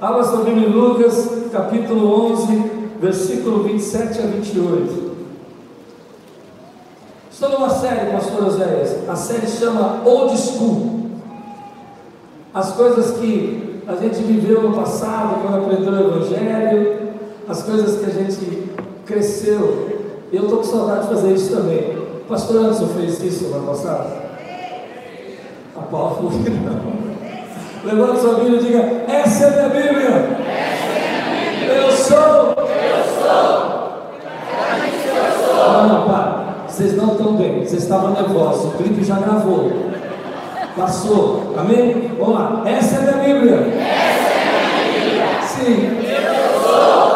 Abra sua Bíblia em Lucas, capítulo 11, versículo 27 a 28. Estou numa série, pastor Oséias. A série chama Old School. As coisas que a gente viveu no passado, quando aprendeu o Evangelho, as coisas que a gente cresceu. Eu estou com saudade de fazer isso também. O pastor Anderson fez isso no ano passado? A Paula falou que não. Levanta sua Bíblia e diga: Essa é a minha Bíblia. Eu sou. Eu sou. Não, não, para. Vocês não estão bem. Vocês estavam nervosos. O clipe já gravou. Passou. Amém? Vamos lá. Essa é a minha Bíblia. Essa é a minha Bíblia. Sim. Eu sou.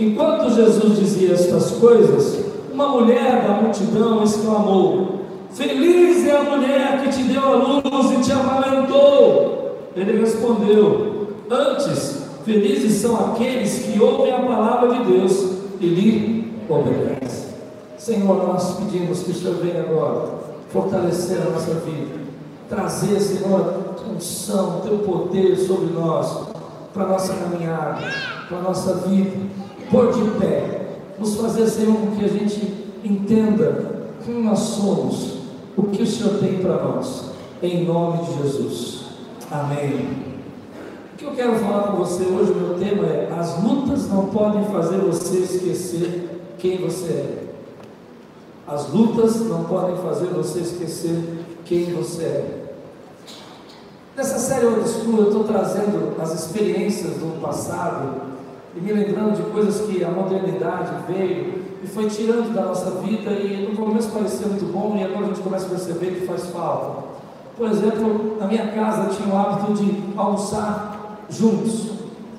Enquanto Jesus dizia estas coisas, uma mulher da multidão exclamou: Feliz é a mulher que te deu a luz e te amamentou. Ele respondeu: Antes, felizes são aqueles que ouvem a palavra de Deus e lhe obedecem. Senhor, nós pedimos que o Senhor venha agora fortalecer a nossa vida, trazer, Senhor, unção, teu poder sobre nós, para a nossa caminhada, para a nossa vida pôr de pé, nos fazer, Senhor, que a gente entenda quem nós somos, o que o Senhor tem para nós, em nome de Jesus. Amém. O que eu quero falar com você hoje, meu tema é: as lutas não podem fazer você esquecer quem você é. As lutas não podem fazer você esquecer quem você é. Nessa série Old eu estou trazendo as experiências do passado e me lembrando de coisas que a modernidade veio e foi tirando da nossa vida e no começo parecia muito bom e agora a gente começa a perceber que faz falta. Por exemplo, na minha casa tinha o hábito de almoçar juntos.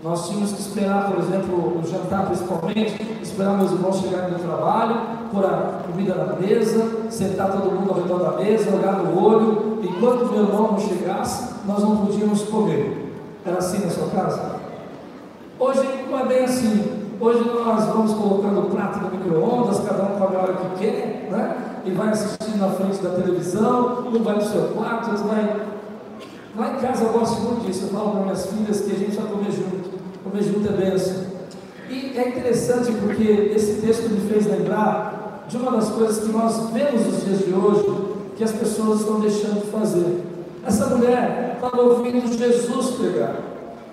Nós tínhamos que esperar, por exemplo, no jantar principalmente, esperar meus irmãos chegarem do trabalho, pôr a comida na mesa, sentar todo mundo ao redor da mesa, olhar no olho. Enquanto meu irmão não chegasse, nós não podíamos comer. Era assim na sua casa? Hoje não é bem assim. Hoje nós vamos colocando o prato no micro-ondas, cada um come a hora que quer, né? E vai assistindo na frente da televisão, um vai no seu quarto, outro vai. Lá em casa eu gosto muito disso. Eu falo para minhas filhas que a gente vai comer junto. Comer junto é benção. E é interessante porque esse texto me fez lembrar de uma das coisas que nós vemos nos dias de hoje, que as pessoas estão deixando de fazer. Essa mulher estava ouvindo Jesus pregar.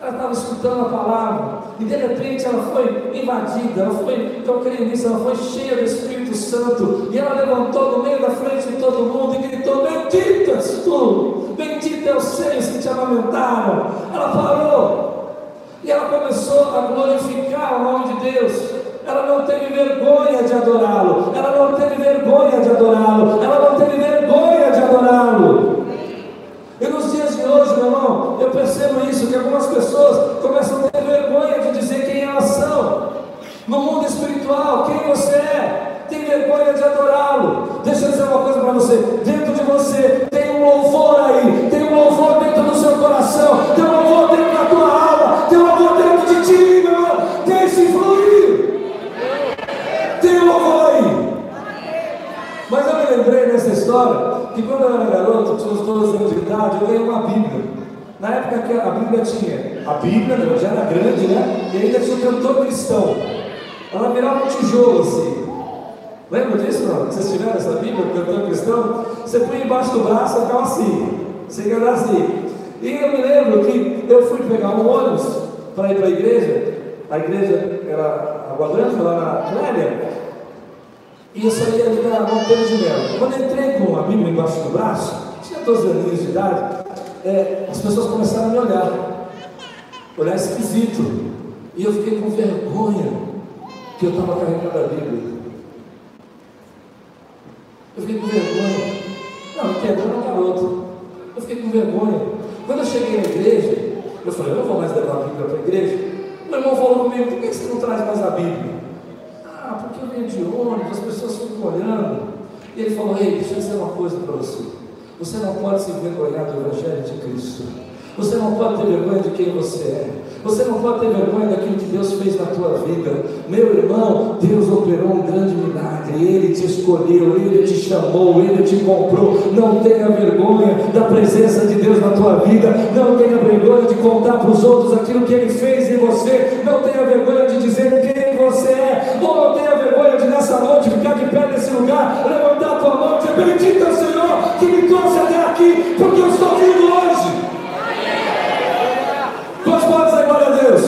Ela estava escutando a palavra e de repente ela foi invadida, ela foi, eu creio nisso, ela foi cheia do Espírito Santo e ela levantou no meio da frente de todo mundo e gritou: Bendito és tu, bendito é os seres que te amamentaram. Ela parou e ela começou a glorificar o nome de Deus. Ela não teve vergonha de adorá-lo, ela não teve vergonha de adorá-lo, ela não teve vergonha de adorá-lo. E nos dias de hoje, meu irmão, eu percebo isso, que algumas pessoas começam a ter vergonha de dizer quem elas são. No mundo espiritual, quem você é, tem vergonha de adorá-lo. Deixa eu dizer uma coisa para você: dentro de você tem um louvor aí, tem um louvor dentro do seu coração, tem um louvor dentro da tua alma, tem um louvor dentro de ti, meu irmão. Deixe fluir. Tem um louvor aí. Mas eu me lembrei nessa história que quando eu era garoto, tinha uns 12 anos de idade, eu ganhei uma Bíblia. Na época que a Bíblia tinha, a Bíblia já era grande, né? E ainda tinha um cantor cristão. Ela virava um tijolo assim. Lembra disso não? Vocês tiveram essa Bíblia, o cantor cristão? Você põe embaixo do braço e ficava assim. Você ia andar assim. E eu me lembro que eu fui pegar um ônibus para ir para a igreja. A igreja era Água Grande, lá na Clélia. E eu saí ali da Montanha de Mel. Quando entrei com a Bíblia embaixo do braço, tinha 12 anos de idade, é, as pessoas começaram a me olhar. Olhar esquisito. E eu fiquei com vergonha que eu estava carregando a Bíblia. Eu fiquei com vergonha. Não, quebrou no garoto. Eu fiquei com vergonha. Quando eu cheguei na igreja, eu falei, eu não vou mais levar a Bíblia para a igreja. Meu irmão falou comigo, por que você não traz mais a Bíblia? Ah, porque eu venho de ônibus, as pessoas ficam olhando. E ele falou: Ei, deixa eu dizer uma coisa para você. Você não pode se envergonhar do Evangelho de Cristo. Você não pode ter vergonha de quem você é. Você não pode ter vergonha daquilo que Deus fez na tua vida. Meu irmão, Deus operou um grande milagre. Ele te escolheu, Ele te chamou, Ele te comprou. Não tenha vergonha da presença de Deus na tua vida. Não tenha vergonha de contar para os outros aquilo que Ele fez em você. Não tenha vergonha de dizer quem você é. Ou não tenha vergonha de nessa noite ficar de pé nesse lugar, levantar a tua mão e dizer: Bendito é Senhor que me trouxe até aqui, porque eu estou vivo hoje. Quantos podem dizer glória a Deus?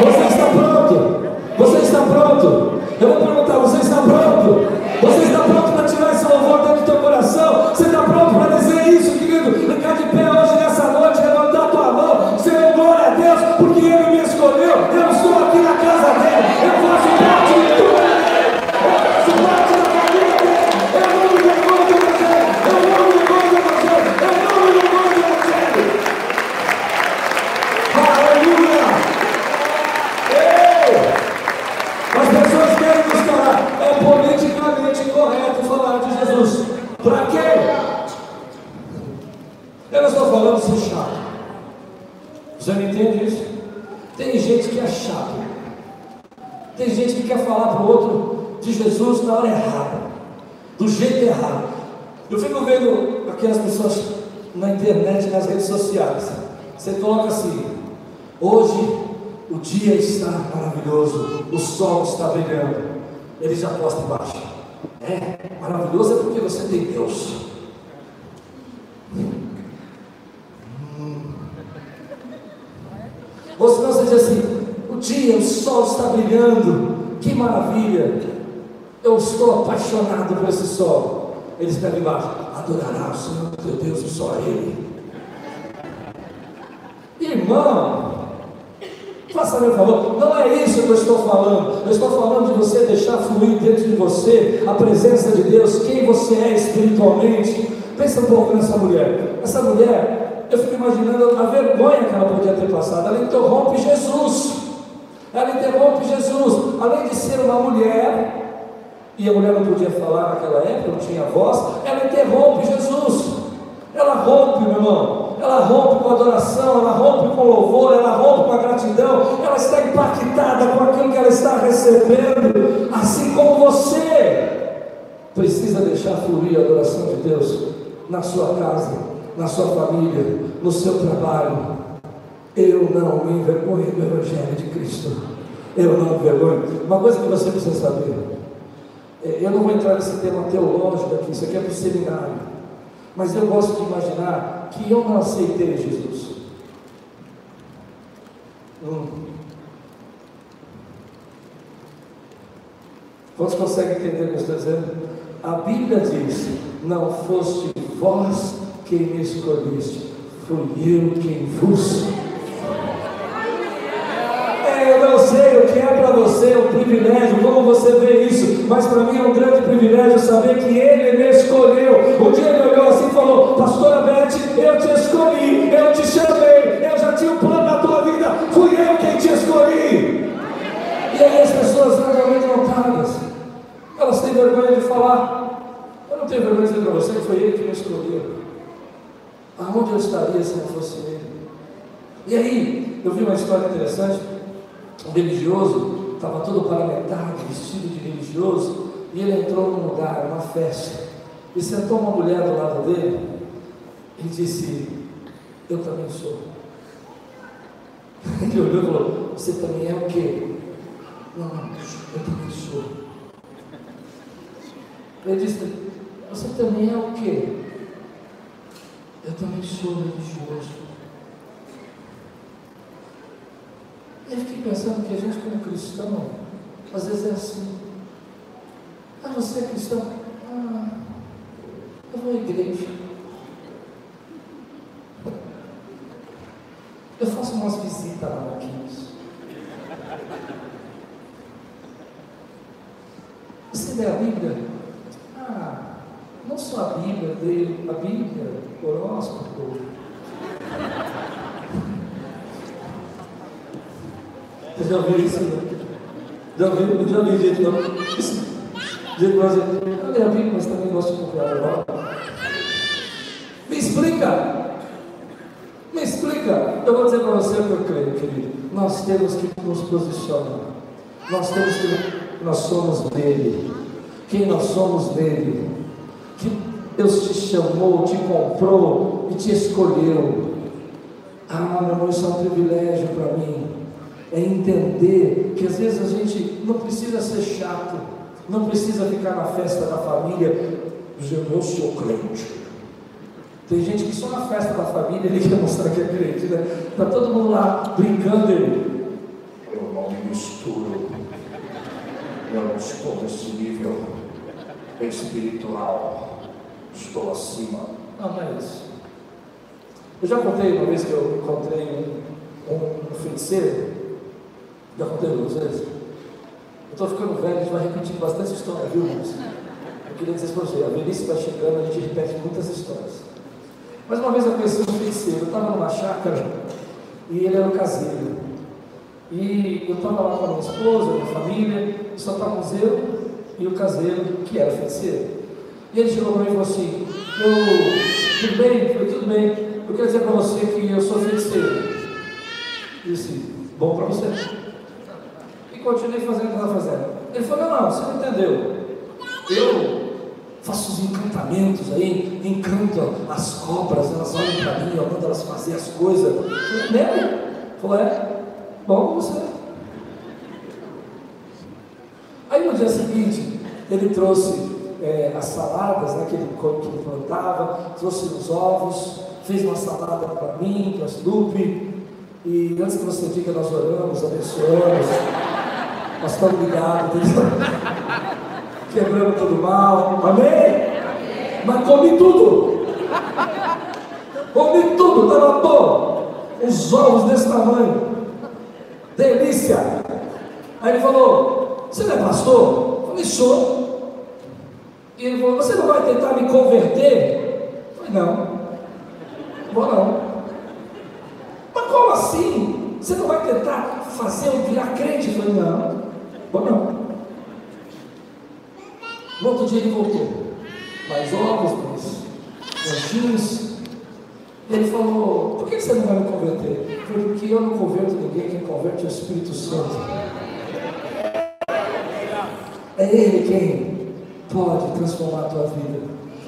Você está pronto? Você está pronto? Eu vou perguntar: você está pronto? Você está pronto para tirar esse louvor dentro do teu coração? Você está pronto para dizer isso, querido? Ficar de pé hoje nessa noite, levantar a tua mão, Senhor, glória a Deus, porque Ele me escolheu. Eu estou aqui na casa dele, eu faço parte de tudo. Eu faço parte da família dele. Eu não me vergonho do Evangelho. Eu não me vergonho do Evangelho. Eu não me vergonho do Evangelho. Aleluia! Ei! As pessoas querem nos falar, é politicamente correto falar de Jesus. Para quê? Eu não estou falando ser chato. Você não entende isso? Tem gente que é chato. Tem gente que quer falar para o outro de Jesus na hora errada, do jeito errado. Eu fico vendo aquelas pessoas na internet, nas redes sociais. Você coloca assim: hoje o dia está maravilhoso, o sol está brilhando. Ele já posta embaixo. É, maravilhoso é porque você tem Deus. Ou senão você diz assim: o dia, o sol está brilhando, que maravilha. Eu estou apaixonado por esse sol. Ele escreve embaixo: adorará o Senhor teu Deus e só a Ele. Irmão, faça meu favor, não é isso que eu estou falando. Eu estou falando fluir dentro de você a presença de Deus, quem você é espiritualmente. Pensa um pouco nessa mulher. Essa mulher, eu fico imaginando a vergonha que ela podia ter passado. Ela interrompe Jesus. Ela interrompe Jesus. Além de ser uma mulher, e a mulher não podia falar naquela época, não tinha voz, ela interrompe Jesus. Ela rompe, meu irmão. Ela rompe com adoração, ela rompe com louvor, ela rompe com a gratidão, ela está impactada com aquilo que ela está recebendo, assim como você precisa deixar fluir a adoração de Deus na sua casa, na sua família, no seu trabalho. Eu não me envergonho do Evangelho de Cristo. Eu não me envergonho. Uma coisa que você precisa saber. é, Eu não vou entrar nesse tema teológico aqui, isso aqui é para o seminário. Mas eu gosto de imaginar que eu não aceitei Jesus. Hum. Quantos conseguem entender o que eu estou dizendo? A Bíblia diz: Não foste vós quem me escolheste, fui eu quem vos. É, eu não sei o que é você um privilégio, como você vê isso, mas para mim é um grande privilégio saber que Ele me escolheu. Um dia Ele olhou assim e falou: Pastora Beth, eu te escolhi, eu te chamei, eu já tinha um plano na tua vida, fui eu quem te escolhi. E aí as pessoas realmente notadas, elas têm vergonha de falar. Eu não tenho vergonha de dizer para você que foi Ele que me escolheu. Aonde eu estaria se não fosse Ele? E aí, eu vi uma história interessante. Um religioso estava todo paramentado, vestido de religioso, e ele entrou num lugar, uma festa, e sentou uma mulher do lado dele e disse: Eu também sou. Ele olhou e falou: Você também é o quê? Não, eu também sou. Ele disse: Você também é o quê? Eu também sou religioso. Eu fiquei pensando que a gente, como cristão, às vezes é assim. Ah, você é cristão? Ah, eu vou à igreja. Eu faço umas visitas lá naqueles. Você lê a Bíblia? Ah, não só a Bíblia, a Bíblia, horóscopo. Você já ouviu isso? Já ouviu? Já ouviu gente não? Diz para você, eu a Bíblia, mas também gosto de confiar agora. Me explica. Me explica. Eu vou dizer para você o que eu creio, querido. Nós temos que nos posicionar. Nós temos que. Nós somos dele. Quem nós somos dele. Que Deus te chamou, te comprou e te escolheu. Ah, meu irmão, isso é um privilégio para mim. É entender que às vezes a gente não precisa ser chato, não precisa ficar na festa da família dizendo eu sou crente. Tem gente que só na festa da família ele quer mostrar que é crente, né? Está todo mundo lá brincando ele. Eu não me misturo. Eu não estou nesse nível espiritual. Estou acima. Não, não é isso. Eu já contei uma vez que eu encontrei um, um, um feiticeiro. Já contei para vocês? Eu estou ficando velho, a gente vai repetindo bastante história, viu, irmãos? Eu queria dizer para você, a velhice vai chegando, a gente repete muitas histórias. Mas uma vez eu conheci um feiticeiro, eu estava numa chácara e ele era um caseiro. E eu estava lá com a minha esposa, minha família, e só estávamos eu e o caseiro, que era feiticeiro. E ele chegou para mim e falou assim: eu, Tudo bem? Tudo bem. Eu quero dizer para você que eu sou feiticeiro. Eu disse: Bom para você. E continuei fazendo o que estava fazendo. Ele falou: Não, não, você não entendeu. Eu faço os encantamentos aí, encanto as cobras, elas olham para mim, eu mando elas fazer as coisas. Lembra? Falou, é, bom você. Aí no dia seguinte, ele trouxe é, as saladas né, que, ele, que ele plantava, trouxe os ovos, fez uma salada para mim, para as Lupe. E antes que você diga, nós oramos, abençoamos, nós estamos quebrando todo mal, amém? Mas comi tudo, comi tudo, estava bom, os ovos desse tamanho, delícia. Aí ele falou: Você não é pastor? Eu falei: Sou. E ele falou: Você não vai tentar me converter? Eu falei: Não, vou não. Mas como assim? Você não vai tentar fazer eu virar crente? Eu falei: Não, vou não. No outro dia ele voltou. Mais ovos, mais anjinhos. Ele falou: Por que você não vai me converter? Porque eu não converto ninguém, quem converte é o Espírito Santo. É Ele quem pode transformar a tua vida.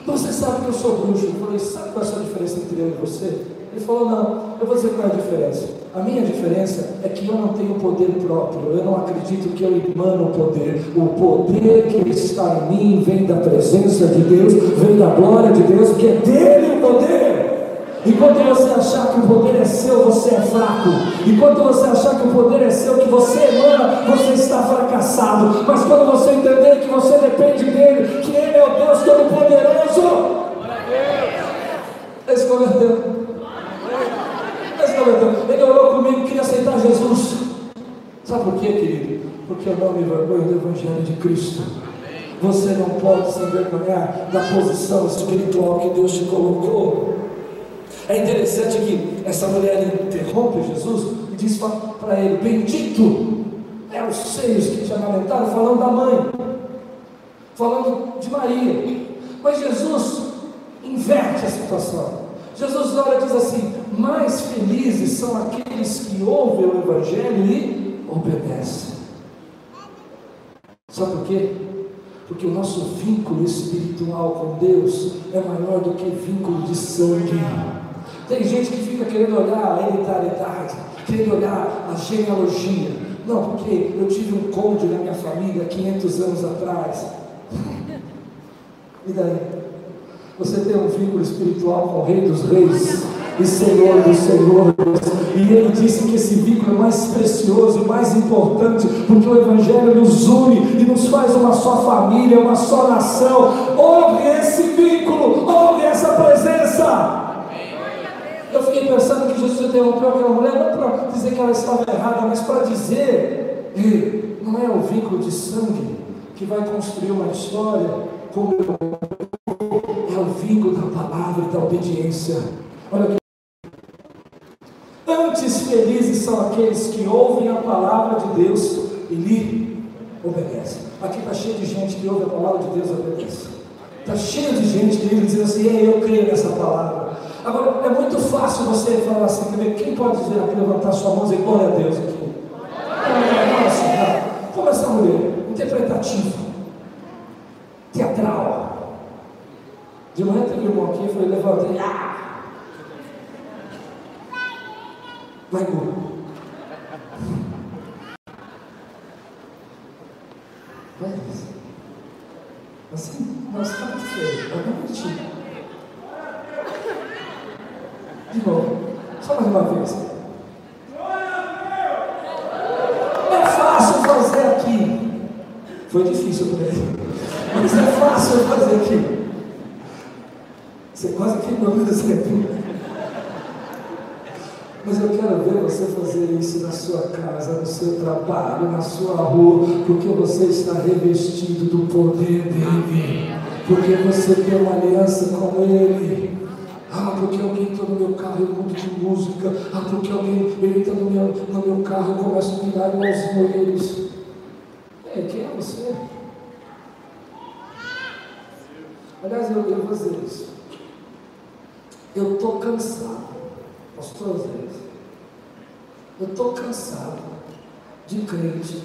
Você sabe que eu sou bruxo. Eu falei: Sabe qual é a sua diferença entre eu e você? Ele falou: Não, eu vou dizer qual é a diferença. A minha diferença é que eu não tenho poder próprio, eu não acredito que eu emano o poder. O poder que está em mim vem da presença de Deus, vem da glória de Deus, que é dele o poder. Enquanto você achar que o poder é seu, você é fraco. Enquanto você achar que o poder é seu, que você emana, você está fracassado. Mas quando você entender que você depende dele, que ele é o Deus Todo-Poderoso, ele se converteu. Ele orou comigo, queria aceitar Jesus. Sabe por quê, querido? Porque eu não me envergonho do Evangelho de Cristo. Você não pode se envergonhar da posição espiritual que Deus te colocou. É interessante que essa mulher interrompe Jesus e diz para ele: Bendito é os seios que te amamentaram, falando da mãe, falando de Maria. Mas Jesus inverte a situação. Jesus olha e diz assim: Mais felizes são aqueles que ouvem o Evangelho e obedecem. Sabe por quê? Porque o nosso vínculo espiritual com Deus é maior do que vínculo de sangue. Tem gente que fica querendo olhar a hereditariedade, querendo olhar a genealogia. Não, porque eu tive um conde na minha família 500 anos atrás. E daí? Você tem um vínculo espiritual com o Rei dos Reis e Senhor dos Senhores. E ele disse que esse vínculo é mais precioso, mais importante, porque o Evangelho nos une e nos faz uma só família, uma só nação. Honre esse vínculo, honre essa presença. Eu fiquei pensando que Jesus interrompeu aquela mulher não para dizer que ela estava errada, mas para dizer que não é o vínculo de sangue que vai construir uma história como é o vínculo da palavra e da obediência. Olha aqui. Felizes são aqueles que ouvem a palavra de Deus e lhe obedecem. Aqui está cheio de gente que ouve a palavra de Deus e obedece. Está cheio de gente que dizendo assim, Ei, eu creio nessa palavra. Agora, é muito fácil você falar assim, quem pode dizer aqui, levantar sua mão e dizer glória a Deus aqui? Nossa, começa a mulher, interpretativo, teatral. De manhã teve um aqui, foi levantei, ah! Vai embora. Vai, assim, nós estamos feios, vai mentir. De novo. Só mais uma vez. É fácil fazer aqui. Foi difícil também. Mas é fácil fazer aqui. Você quase queimou meu exemplo. Mas eu quero ver você fazer isso na sua casa, no seu trabalho, na sua rua, porque você está revestido do poder dele, porque você tem uma aliança com ele. Ah, porque alguém está no meu carro, eu mudo de música. Ah, porque alguém está no meu, no meu carro, eu começo a virar igualzinho a eles. É, quem é você? Aliás, eu devo fazer isso. Eu estou cansado, pastor Zé. Eu estou cansado de crente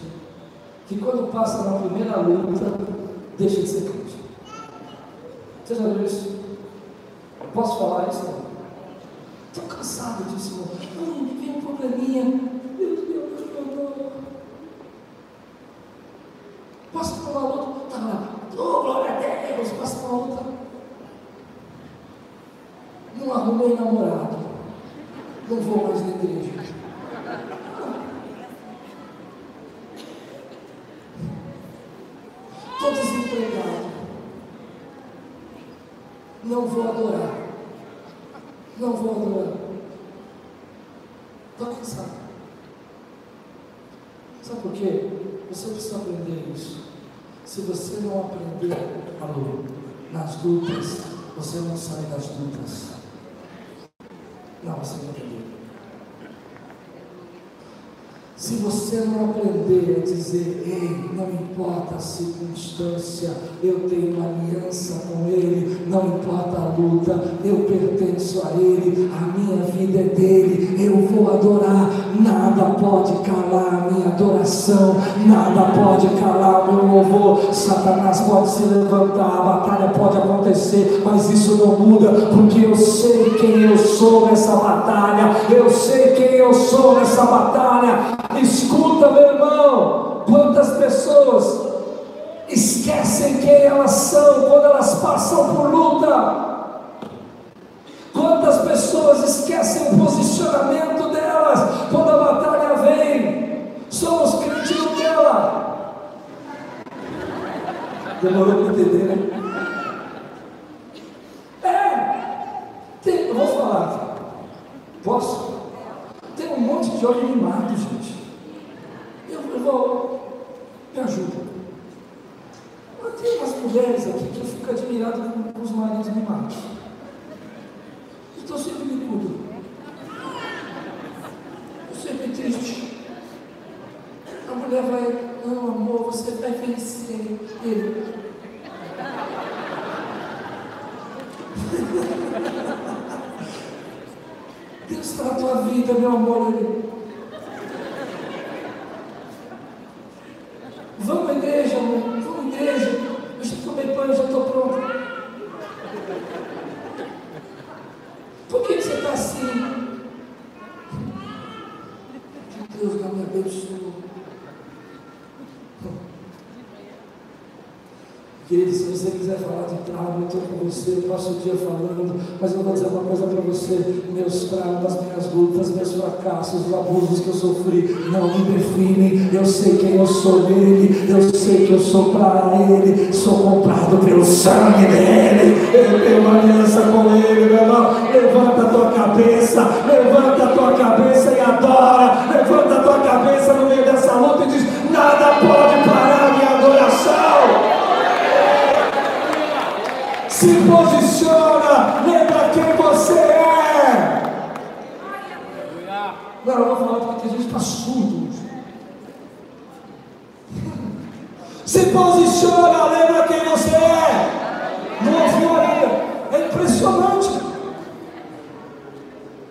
que quando passa na primeira luta, deixa de ser crente. Você já viu isso? Posso falar isso? Estou cansado disso, irmão. Ai, vem um probleminha. Meu Deus, meu Deus. Por uma luta. Tá lá. Oh, glória a Deus. Passa por uma luta. Não arrumei namorado. Não vou mais na igreja. Estou desempregado. Não vou adorar. Não vou adorar. Estou cansado. Sabe por quê? Você precisa aprender isso. Se você não aprender lutar nas lutas, você não sai das lutas. Não, você não entendeu. Se você não aprender a dizer, ei, não importa a circunstância, eu tenho aliança com Ele, não importa a luta, eu pertenço a Ele, a minha vida é dele, eu vou adorar, nada pode calar a minha adoração, nada pode calar o meu louvor. Satanás pode se levantar, a batalha pode acontecer, mas isso não muda, porque eu sei quem eu sou nessa batalha, eu sei quem eu sou nessa batalha. Escuta, meu irmão, quantas pessoas esquecem quem elas são quando elas passam por luta. Quantas pessoas esquecem o posicionamento delas quando a batalha vem? Somos crentes Nutella. Demorou para entender, né? É, tem, eu vou falar. Posso? Tem um monte de olho animado, gente. Me ajuda. Mas tem umas mulheres aqui que eu fico admirado com os maridos mimados. Estou sempre bicudo. Eu sempre triste. A mulher vai, não amor, você vai vencer. Ele. Deus na tua vida, meu amor. Ele. Vamos à igreja, amor. Vamos à igreja. Eu já tomei banho, já estou pronto. Por que, que você está assim? Que Deus não me abençoe. Querido, se você quiser falar de trauma, eu estou com você, eu passo o dia falando, mas eu vou dizer uma coisa para você: meus traumas, minhas lutas, meus fracassos, os abusos que eu sofri não me definem. Eu sei quem eu sou nele, eu sei que eu sou para ele, sou comprado pelo sangue dele, eu tenho uma aliança com ele, meu irmão. Levanta a tua cabeça, levanta a tua cabeça e adora, levanta a tua cabeça no meio dessa luta e diz: nada pode parar a minha adoração se posiciona, lembra quem você é. Agora eu vou falar porque tem gente está surdo. Se posiciona, lembra quem você é. Não. É impressionante.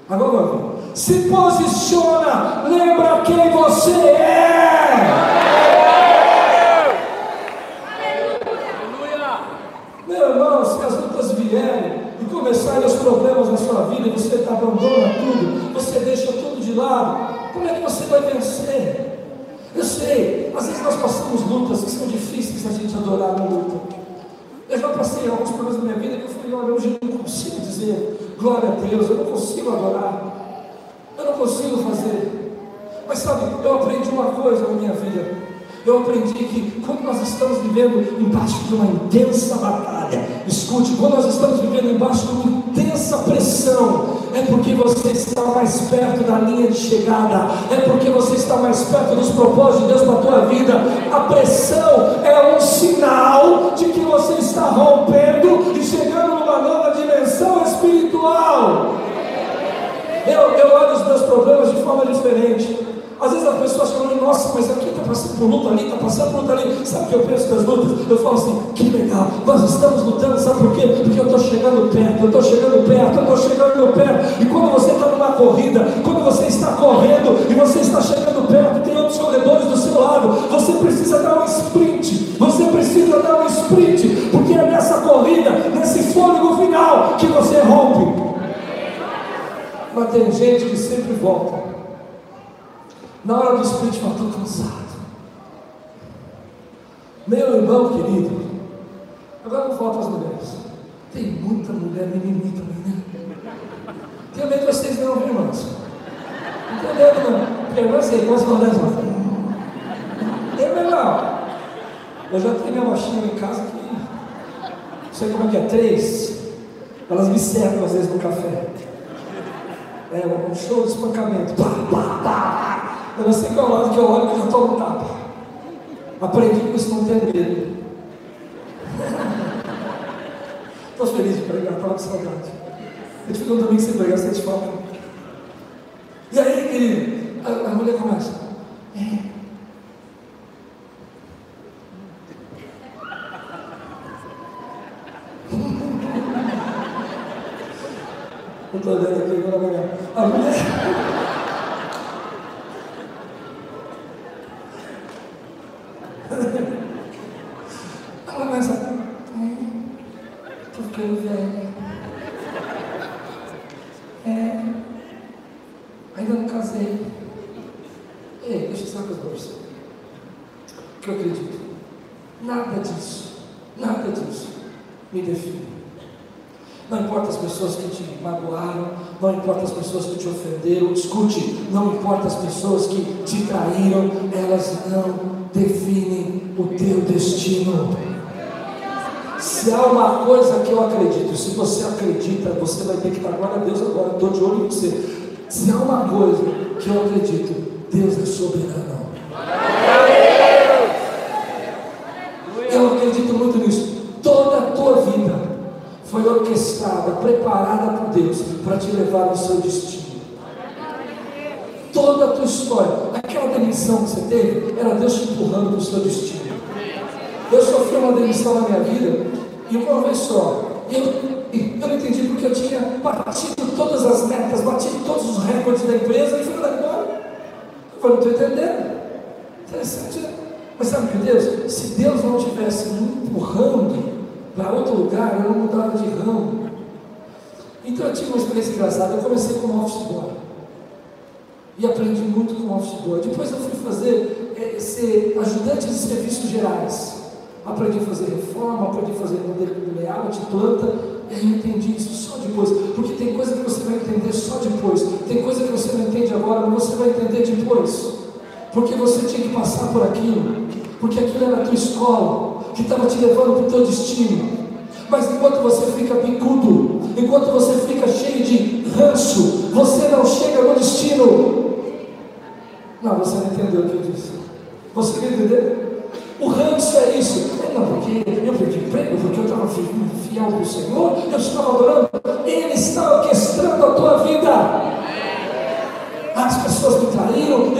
Agora, se posiciona, lembra quem você é. Meu irmão, vierem e começarem os problemas na sua vida, você abandona tudo, você deixa tudo de lado, como é que você vai vencer? Eu sei, às vezes nós passamos lutas que são difíceis a gente adorar na luta. Eu já passei alguns problemas na minha vida que eu falei, olha, hoje eu não consigo dizer glória a Deus, eu não consigo adorar, eu não consigo fazer. Mas sabe, eu aprendi uma coisa na minha vida. Eu aprendi que quando nós estamos vivendo embaixo de uma intensa batalha, escute, quando nós estamos vivendo embaixo de uma intensa pressão, é porque você está mais perto da linha de chegada, é porque você está mais perto dos propósitos de Deus para a tua vida. A pressão é um sinal de que você está rompendo e chegando numa nova dimensão espiritual. Eu, eu olho os meus problemas de forma diferente. Às vezes as pessoas falam, nossa, mas aqui está passando por luta ali, está passando por luta ali. Sabe o que eu penso das lutas? Eu falo assim, que legal, nós estamos lutando, sabe por quê? Porque eu estou chegando perto, eu estou chegando perto, eu estou chegando perto. E quando você está numa corrida, quando você está correndo e você está chegando perto, tem outros corredores do seu lado, você precisa dar um sprint, você precisa dar um sprint, porque é nessa corrida, nesse fôlego final, que você rompe. Mas tem gente que sempre volta. Na hora do sprint, fala, estou cansado. Meu irmão querido, agora não falta as mulheres. Tem muita mulher mimimi também, né? Tenho medo de vocês não, irmãos. Não tenho medo não. Porque eu sei, quase não dez É melhor. Eu já tenho minha machinha em casa que. Não sei como é que é, três. Elas me cercam às vezes no café. É um show de espancamento. Pá, pá, pá. Eu não sei qual lado que eu olho que eu estou no tapa. Aprendi com isso, não ter medo. Estou feliz de pregar, estava com saudade. A gente ficou um domingo sem pregar, sente falta. E aí, querido, a, a mulher começa. É. Eu estou olhando aqui agora, a mulher. não importa as pessoas que te ofenderam, escute, não importa as pessoas que te traíram, elas não definem o teu destino. Se há uma coisa que eu acredito, se você acredita, você vai ter que dar glória a Deus agora, estou de olho em você. Se há uma coisa que eu acredito, Deus é soberano. Eu acredito muito nisso. Toda a tua vida foi orquestrada, preparada por Deus para te levar ao seu destino. Toda a tua história, aquela demissão que você teve, era Deus te empurrando para o seu destino. Eu sofri uma demissão na minha vida, e uma vez só, eu, eu não entendi porque eu tinha batido todas as metas, batido todos os recordes da empresa e fui lá embora. Eu falei, não estou entendendo. Interessante, né? Mas sabe o que Deus? Se Deus não tivesse me empurrando, para outro lugar, eu não mudava de ramo. Então eu tive uma experiência engraçada. Eu comecei como office boy. E aprendi muito com office. Depois eu fui fazer, é, ser ajudante de serviços gerais. Aprendi a fazer reforma, aprendi a fazer modelo de layout, planta. E aí entendi isso só depois. Porque tem coisa que você vai entender só depois. Tem coisa que você não entende agora, mas você vai entender depois. Porque você tinha que passar por aquilo. Porque aquilo era a tua escola que estava te levando para o teu destino. Mas enquanto você fica picudo, enquanto você fica cheio de ranço, você não chega no destino. Não, você não entendeu o que eu disse. Você quer entender? O ranço é isso. É, não, porque eu perdi emprego, porque eu estava fiel para o Senhor, eu estava adorando. Ele está orquestrando a tua vida. as pessoas me traíram,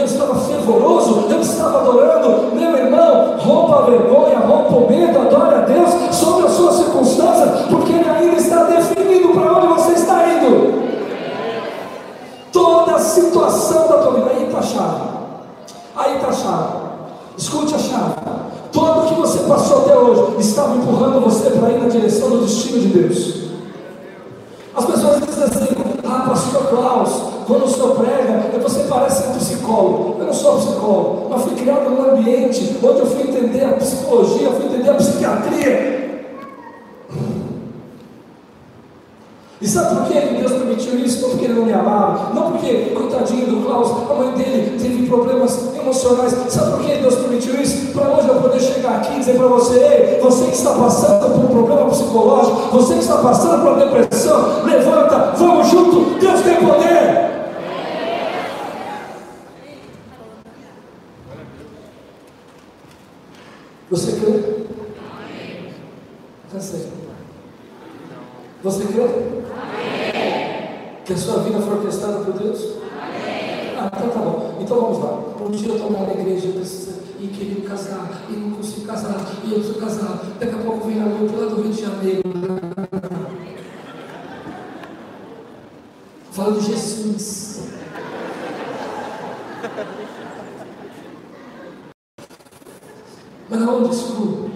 Mas aonde isso?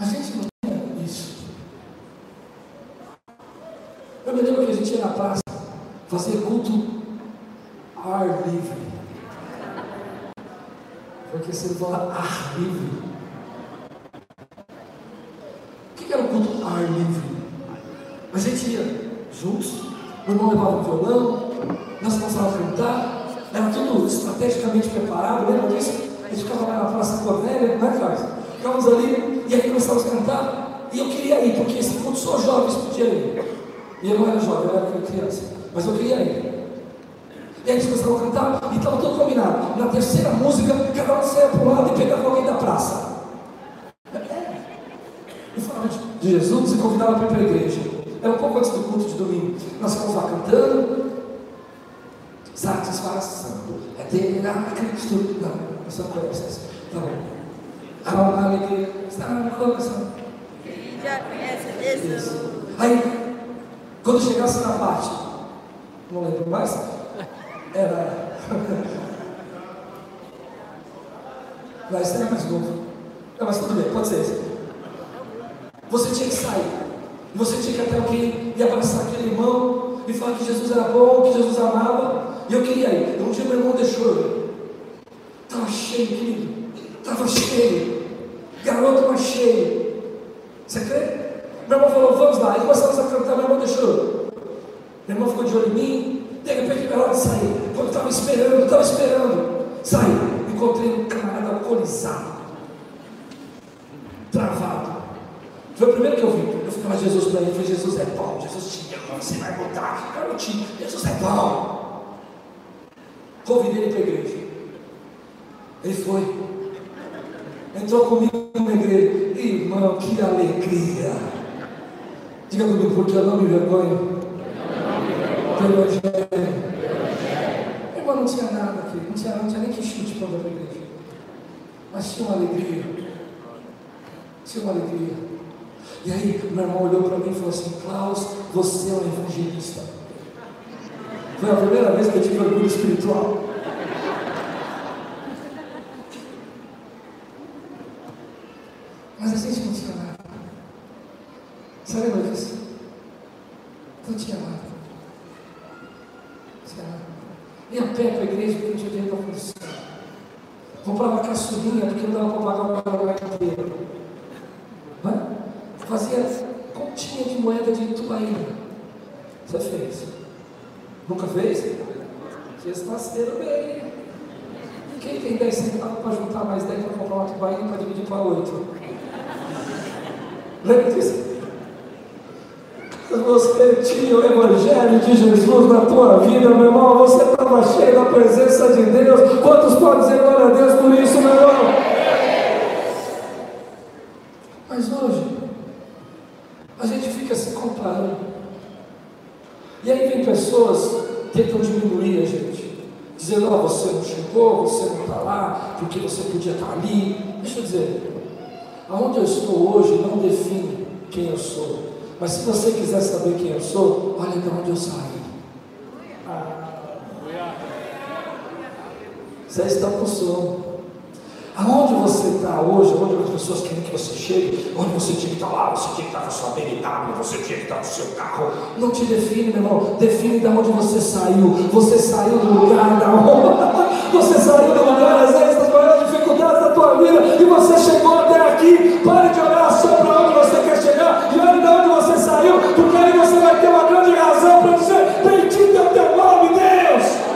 A gente não tem isso. Eu me lembro que a gente ia na praça fazer culto ar livre. Porque você fala ar livre. O que era o culto ar livre? A gente ia juntos, o irmão levava o violão, A gente ficava lá na Praça Cornélia, não é, Carlos? Ficávamos ali e aí começávamos a cantar. E eu queria ir, porque esse culto só jovens podiam ir. E eu não era jovem, eu era criança. Mas eu queria ir. E aí eles começavam a cantar e estava tudo combinado. Na terceira música, cada um saia para um lado e pegava alguém da praça. E falava de Jesus e convidava para ir para a igreja. Era um pouco antes do culto de domingo. Nós ficamos lá cantando. Satisfação é ter a Cristo. Não. Você não conhece essa? Tá bom. A alegria está no coração. Já conhece Jesus. Aí, quando chegasse na parte, não lembro mais, era. Mas era mais novo. Não, mas tudo bem, pode ser esse. Você tinha que sair. Você tinha que até alguém e abraçar aquele irmão e falar que Jesus era bom, que Jesus amava. E eu queria ir. Um dia meu irmão deixou eu cheio, querido. Estava cheio. Garoto, mas cheio. Você crê? Meu irmão falou, vamos lá. E começamos a cantar, meu irmão deixou. Meu irmão ficou de olho em mim. De repente, era hora de sair. Quando estava esperando, estava esperando. Saí. Encontrei um camarada alcoolizado. Travado. Foi o primeiro que eu vi. Eu falei, Jesus para ele. Falei, Jesus é bom. Jesus te ama. Você vai mudar. Garotinho. Jesus é bom. Convidei ele para a igreja. Ele foi. Entrou comigo na igreja. Irmão, que alegria. Diga comigo, porque eu não me vergonho. Do Evangelho. Irmão, não tinha nada aqui. Não tinha, não tinha nem que chute para a igreja. Mas tinha uma alegria. Tinha uma alegria. E aí, meu irmão olhou para mim e falou assim: Klaus, você é um evangelista. Foi a primeira vez que eu tive orgulho espiritual. Mas a gente não tinha nada. Você lembra disso? Não tinha nada. Não tinha nada. Ia a pé para a igreja porque não tinha dinheiro para condição. Comprava caçulinha porque não dava para pagar o carro inteiro. Fazia continha de moeda de tubaína. Você fez? Nunca fez? Está sendo bem. Quem tem 10 centavos para juntar mais 10 para comprar uma tubaína para dividir para 8? Lembra disso? Você tinha o Evangelho de Jesus na tua vida, meu irmão. Você estava cheio da presença de Deus. Quantos podem dizer glória a Deus por isso, meu irmão? Mas hoje, a gente fica se comparando. E aí vem pessoas tentam diminuir a gente, dizendo: Ó, oh, você não chegou, você não está lá, porque você podia estar tá ali. Deixa eu dizer, aonde eu estou hoje não define quem eu sou. Mas se você quiser saber quem eu sou, olha de onde eu saí. Você está com sono. Aonde você está hoje, onde as pessoas querem que você chegue, onde você tinha que estar lá, você tinha que estar com a sua BMW, você tinha que estar no seu carro, não te define, meu irmão, define de onde você saiu. Você saiu do lugar da honra, você saiu do lugar, às vezes, das maiores dificuldades da tua vida, e você chegou até aqui. Pare de olhar só para onde você quer chegar, e olhe de onde você saiu, porque aí você vai ter uma grande razão para dizer: Bendito é o teu nome, Deus.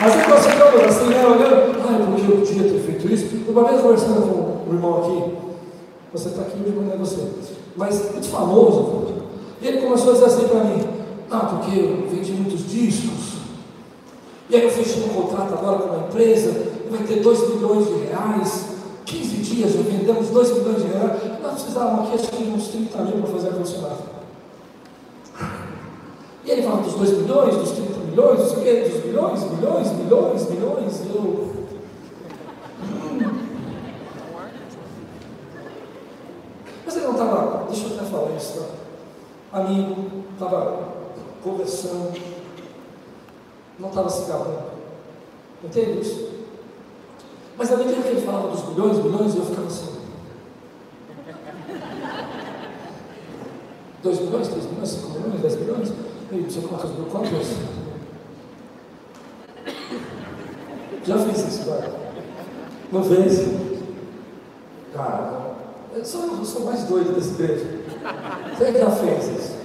Mas você fica assim, né, olhando, ai, porque eu podia ter feito isso. Uma vez conversando com um irmão aqui, você está aqui mas não é você. Mas muito famoso, e ele começou a dizer assim para mim, ah, porque eu vendi muitos discos, e aí eu fechei um contrato agora com uma empresa, vai ter 2 milhões de reais, 15 dias já vendemos 2 milhões de reais, nós precisávamos aqui acho que uns 30 mil para fazer a funcionar. E ele fala dos 2 milhões, dos 30 milhões, o quê, dos milhões, milhões, milhões, milhões, e eu. Mas ele não estava, deixa eu até falar isso, tá? amigo, estava conversando, não estava se gabando. Entende isso? Mas à medida que ele falava dos milhões, milhões, eu ficava assim. 2 milhões, 3 milhões, 5 milhões, 10 milhões? E não sei quantas mil cópias. Já fiz isso, cara. Não fez? Cara, eu sou, eu sou mais doido desse igreja. Você já fez isso?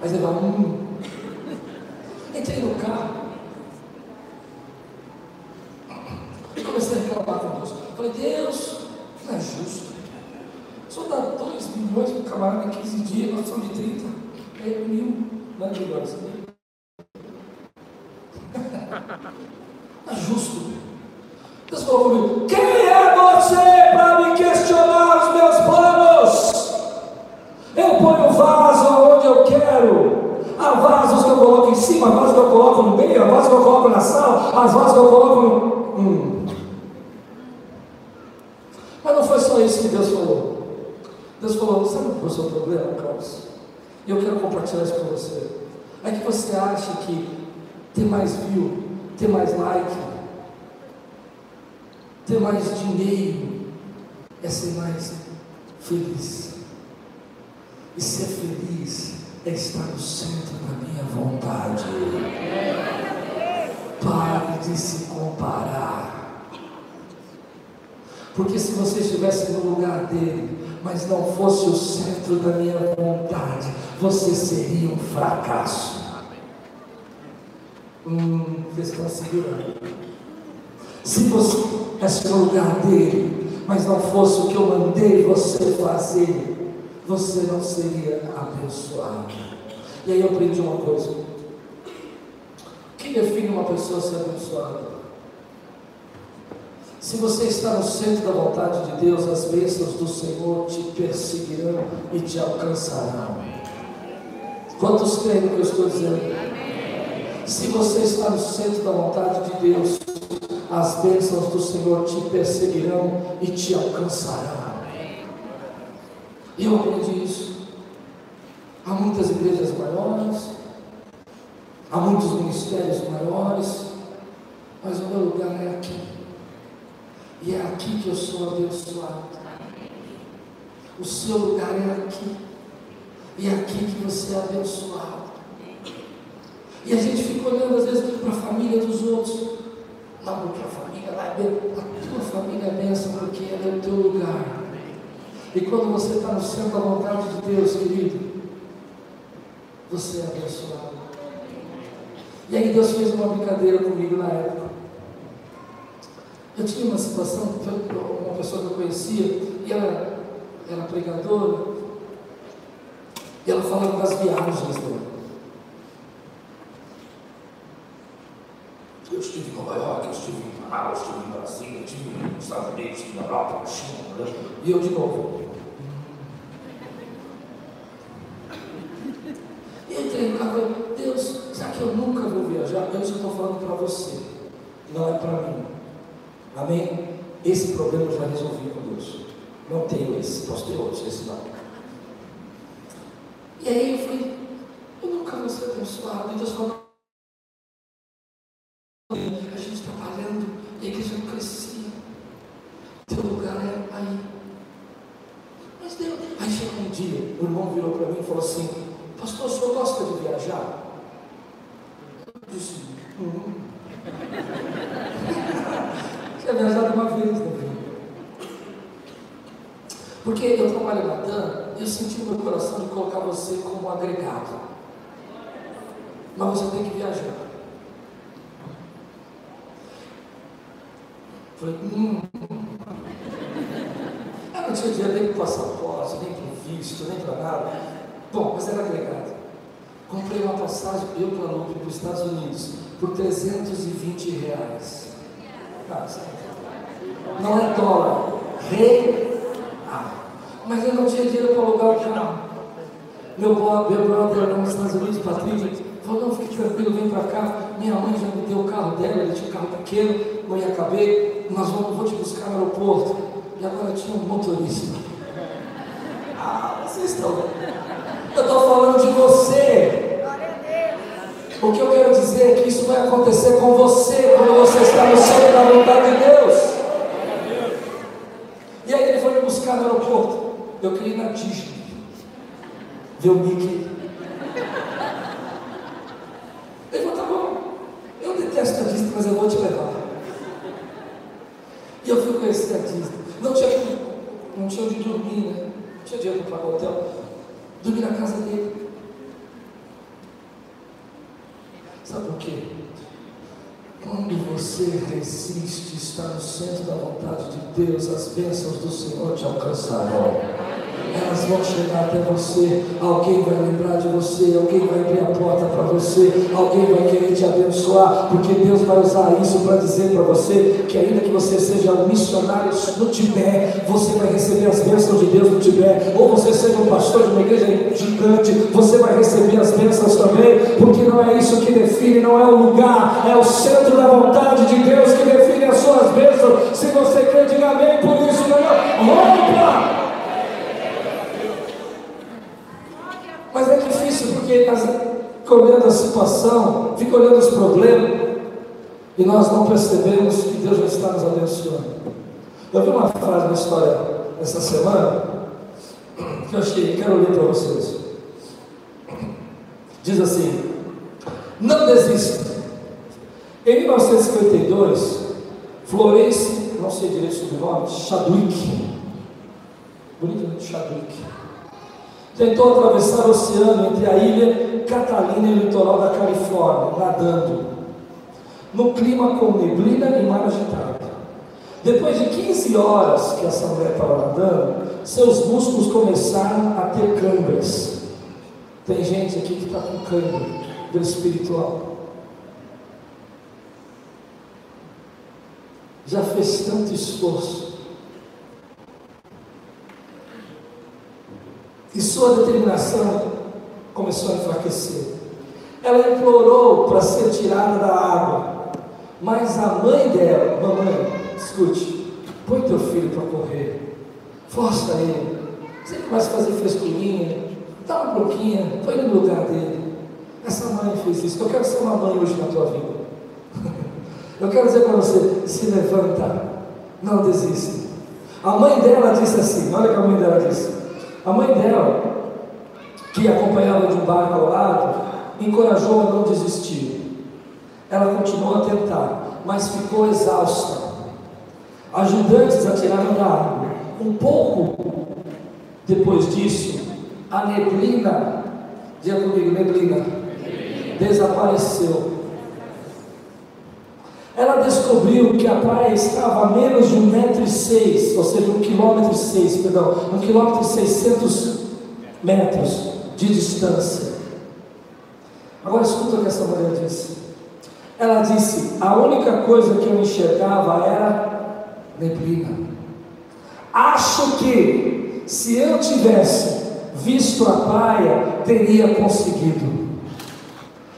Mas ele fala, hum. Entrei no carro. E comecei a reclamar com Deus. Falei, Deus, não é justo. Só dá 2 milhões para o camarada em 15 dias, nós somos de 30. É mil, não é milhões. É justo. Deus falou comigo: Quem é você para me questionar os meus planos? Eu ponho vaso onde eu quero. Há vasos que eu coloco em cima, vasos que eu coloco no meio, vasos que eu coloco na sala, as vasos que eu coloco no. Hum. Mas não foi só isso que Deus falou. Deus falou: Sabe qual é o seu problema, Carlos? E eu quero compartilhar isso com você. É que você acha que ter mais view ter mais like, ter mais dinheiro, é ser mais feliz. E ser feliz é estar no centro da minha vontade. Pare de se comparar. Porque se você estivesse no lugar dele, mas não fosse o centro da minha vontade, você seria um fracasso. Hum, vocês estão segurando. Se você estivesse no lugar dele, mas não fosse o que eu mandei você fazer, você não seria abençoado. E aí eu aprendi uma coisa. Quem define uma pessoa ser abençoada? Se você está no centro da vontade de Deus, as bênçãos do Senhor te perseguirão e te alcançarão. Quantos creem no que eu estou dizendo? Se você está no centro da vontade de Deus, as bênçãos do Senhor te perseguirão e te alcançarão. E eu aprendi isso. Há muitas igrejas maiores, há muitos ministérios maiores, mas o meu lugar é aqui. E é aqui que eu sou abençoado. O seu lugar é aqui. E é aqui que você é abençoado. E a gente fica olhando às vezes para a família dos outros. Não, porque a família lá é. A tua família é benção porque ela é o teu lugar. E quando você está no centro da vontade de Deus, querido, você é abençoado. E aí Deus fez uma brincadeira comigo na época. Eu tinha uma situação, uma pessoa que eu conhecia, e ela era pregadora, e ela falava das viagens dela. Eu estive em Nova York, eu estive em Manaus, eu estive em Brasília, eu estive nos Estados E eu de novo. E entrei no carro e Deus, será que eu nunca vou viajar? Eu estou falando para você, não é para mim. Amém? Esse problema eu já resolvi com Deus. Não tenho esse, posso ter outros, esse não. E aí eu falei, eu nunca vou ser abençoado. E Deus falou, a gente trabalhando, a igreja não crescia. Teu lugar é aí. Mas Deus. Aí chegou um dia, o irmão virou para mim e falou assim, pastor, o senhor gosta de viajar? Eu disse, uhum. Quer viajar uma vez na vida. Porque eu trabalho na TAM e eu senti no meu coração de colocar você como agregado. Mas você tem que viajar. Falei, hum. Eu não tinha dinheiro nem para passaporte, nem para visto, nem para nada. Bom, mas era agregado. Comprei uma passagem, eu para Lupe, para os Estados Unidos, por 320 reais. Ah, não é dólar, real. Mas eu não tinha dinheiro para alugar o carro. Meu, brother lá nos Estados Unidos, Patrícia, falou, não, fique tranquilo, vem para cá. Minha mãe já me deu o carro dela, ele tinha um carro pequeno, não ia caber, nós vamos, vou te buscar no aeroporto. E agora tinha um motorista. Ah, vocês estão. Eu estou falando de você. O que eu quero dizer é que isso vai acontecer com você quando você está no centro da vontade de Deus. E aí ele foi me buscar no aeroporto. Eu queria ir na Disney. Ver o Mickey. Ele falou, tá bom. Eu detesto a mas eu vou te levar. E eu fui conhecer a Disney. Não tinha, não tinha onde dormir, né? Não tinha dinheiro para pagar o hotel. Dormi na casa dele. Sabe por quê? Quando você resiste, está no centro da vontade de Deus, as bênçãos do Senhor te alcançarão elas vão chegar até você. Alguém vai lembrar de você, alguém vai abrir a porta para você, alguém vai querer te abençoar, porque Deus vai usar isso para dizer para você que, ainda que você seja um missionário no Tibete, você vai receber as bênçãos de Deus no Tibete, ou você seja um pastor de uma igreja gigante, você vai receber as bênçãos também, porque não é isso que define, não é o lugar, é o centro da vontade de Deus que define as suas bênçãos. Se você quer, diga amém por isso, não é? Mas é difícil porque fica olhando a situação, fica olhando os problemas, e nós não percebemos que Deus já está nos abençoando. Eu vi uma frase na história essa semana que eu achei, quero ler para vocês. Diz assim: Não desista. Em 1952, Florence, não sei direito o nome, Chadwick, bonito, né? Chadwick, tentou atravessar o oceano entre a ilha Catalina e o litoral da Califórnia, nadando, no clima com neblina e mar agitado. Depois de 15 horas que essa mulher estava nadando, seus músculos começaram a ter câimbras. Tem gente aqui que está com câimbra do espiritual. Já fez tanto esforço e sua determinação começou a enfraquecer. Ela implorou para ser tirada da água, mas a mãe dela, mamãe, escute, põe teu filho para correr, força ele, você começa a fazer frescurinha, dá uma broquinha, põe no lugar dele. Essa mãe fez isso. Eu quero ser uma mãe hoje na tua vida. Eu quero dizer para você: se levanta, não desista. A mãe dela disse assim: olha o que a mãe dela disse. A mãe dela, que acompanhava de um barco ao lado, encorajou a não desistir. Ela continuou a tentar, mas ficou exausta. Ajudantes a tiraram da água. Um pouco depois disso, a neblina, diga comigo, neblina, desapareceu. Ela descobriu que a praia estava a menos de um metro e seis, ou seja, um quilômetro e seis, perdão, um quilômetro e seiscentos metros de distância. Agora escuta o que essa mulher disse. Ela disse: a única coisa que eu enxergava era neblina. Acho que se eu tivesse visto a praia, teria conseguido.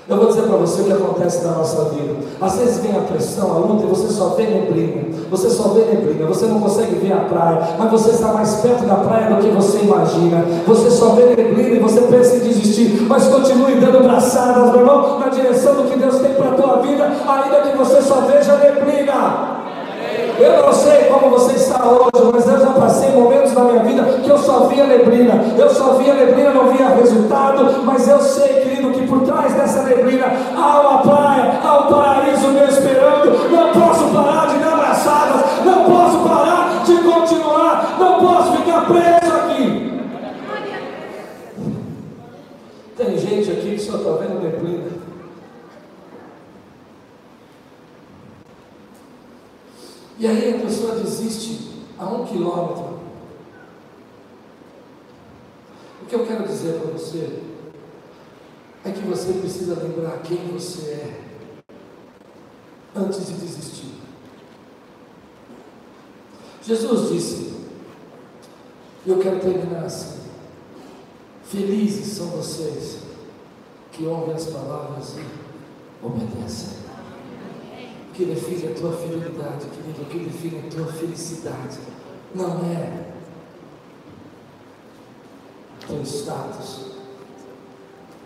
Eu vou dizer para você o que acontece na nossa vida. Às vezes vem a pressão, a luta, e você só vê neblina. Você só vê neblina. Você não consegue ver a praia, mas você está mais perto da praia do que você imagina. Você só vê neblina e você pensa em desistir, mas continue dando braçadas, meu irmão, na direção do que Deus tem para a tua vida, ainda que você só veja neblina. Eu não sei como você está hoje, mas eu já passei momentos na minha vida que eu só via neblina. Eu só via neblina, não via resultado, mas eu sei, querido, que por trás dessa neblina há uma praia, há um paraíso me esperando. Não posso parar de só está vendo neblina. E aí a pessoa desiste a um quilômetro. O que eu quero dizer para você é que você precisa lembrar quem você é antes de desistir. Jesus disse, eu quero terminar assim: Felizes são vocês que ouvem as palavras e obedecem que define a tua fidelidade, querido, que define a tua felicidade não é teu status,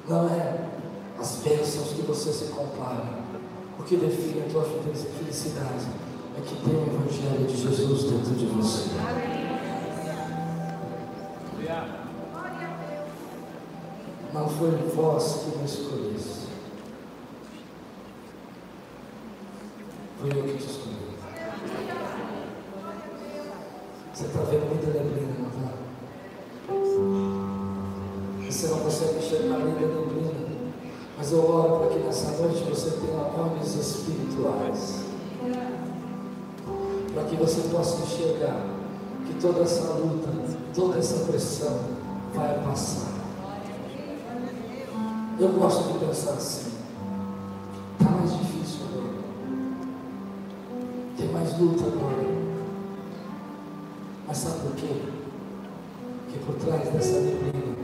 não é as bênçãos que você se compara. O que define a tua felicidade é que tem o Evangelho de Jesus dentro de você. Não foi vós que me escolheste. Foi eu que te escolhi. Você está vendo muita neblina, não está? Você não consegue enxergar a neblina. Mas eu oro para que nessa noite você tenha olhos espirituais. Para que você possa enxergar que toda essa luta, toda essa pressão vai passar. Eu gosto de pensar assim. Está mais difícil agora tem mais luta agora. Mas sabe por quê? Porque por trás dessa neblina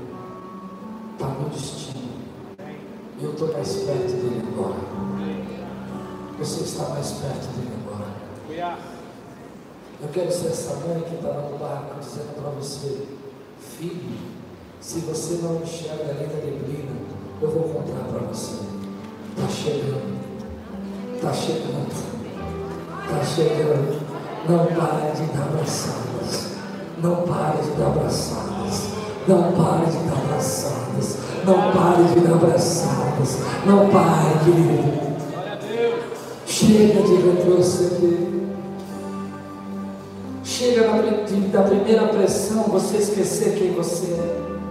está meu destino. Eu estou mais perto dele agora. Você está mais perto dele agora. Eu quero ser essa mãe que está no barco dizendo para você, filho, se você não enxerga além da neblina, eu vou contar para você. Está chegando. Está chegando. Está chegando. Não pare de dar abraçadas. Não pare de dar abraçadas. Não pare de dar abraçadas. Não pare de dar abraçadas. Não pare, querido. Chega de retroceder. Chega da primeira pressão você esquecer quem você é.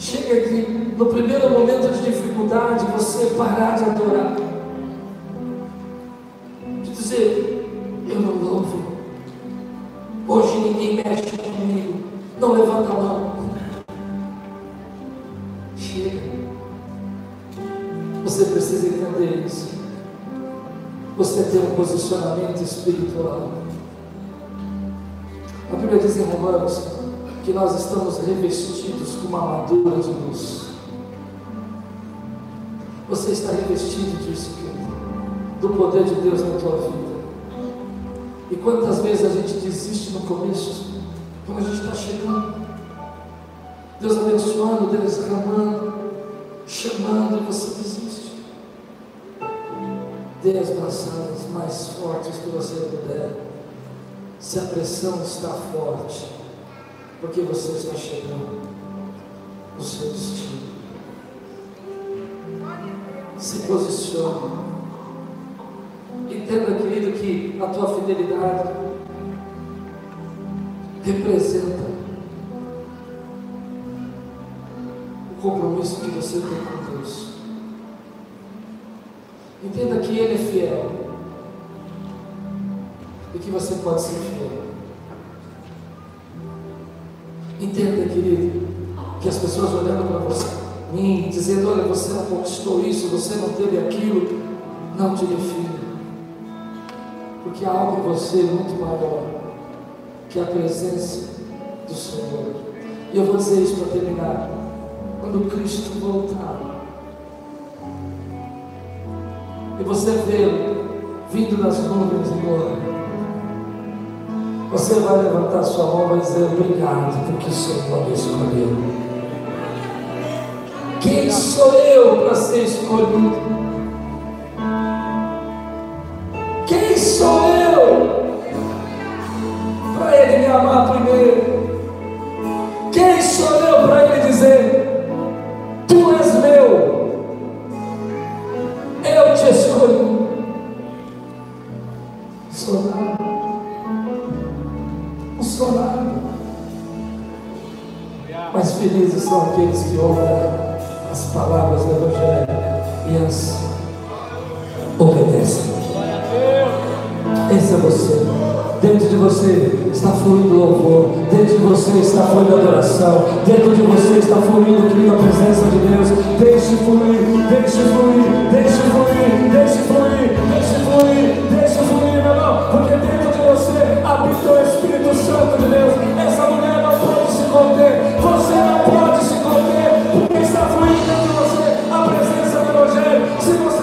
Chega de, no primeiro momento de dificuldade, você parar de adorar dizer, eu não louvo. Hoje ninguém mexe comigo. Não levanta a mão. Chega. Você precisa entender isso. Você tem um posicionamento espiritual. A Bíblia diz em Romanos que nós estamos revestidos com uma armadura de luz. Você está revestido disso, querido do poder de Deus na tua vida. E quantas vezes a gente desiste no começo, quando a gente está chegando, Deus abençoando, Deus derramando, chamando e você desiste. Dê as braçadas mais fortes que você puder. Se a pressão está forte, porque você está chegando no seu destino. Se posicione. Entenda, querido, que a tua fidelidade representa o compromisso que você tem com Deus. Entenda que Ele é fiel e que você pode ser fiel. Entenda, querido, que as pessoas olhando para você, mim, dizendo: Olha, você não conquistou isso, você não teve aquilo, não te define porque há algo em você muito maior. que a presença do Senhor. E eu vou dizer isso para terminar. Quando Cristo voltar, e você vê vindo das nuvens glória, você vai levantar sua mão e vai dizer obrigado, porque o Senhor me escolheu. Quem sou eu para ser escolhido? Aqueles que ouvem as palavras do Evangelho e as obedecem. Esse é você. Dentro de você está fluindo louvor. Dentro de você está fluindo adoração. Dentro de você está fluindo, querido, a presença de Deus. Deixe fluir, deixe fluir, deixe fluir, deixe fluir, deixe fluir, deixe fluir, meu irmão. Porque dentro de você habita o Espírito Santo de Deus. Essa mulher não pode se conter. Você não pode. すい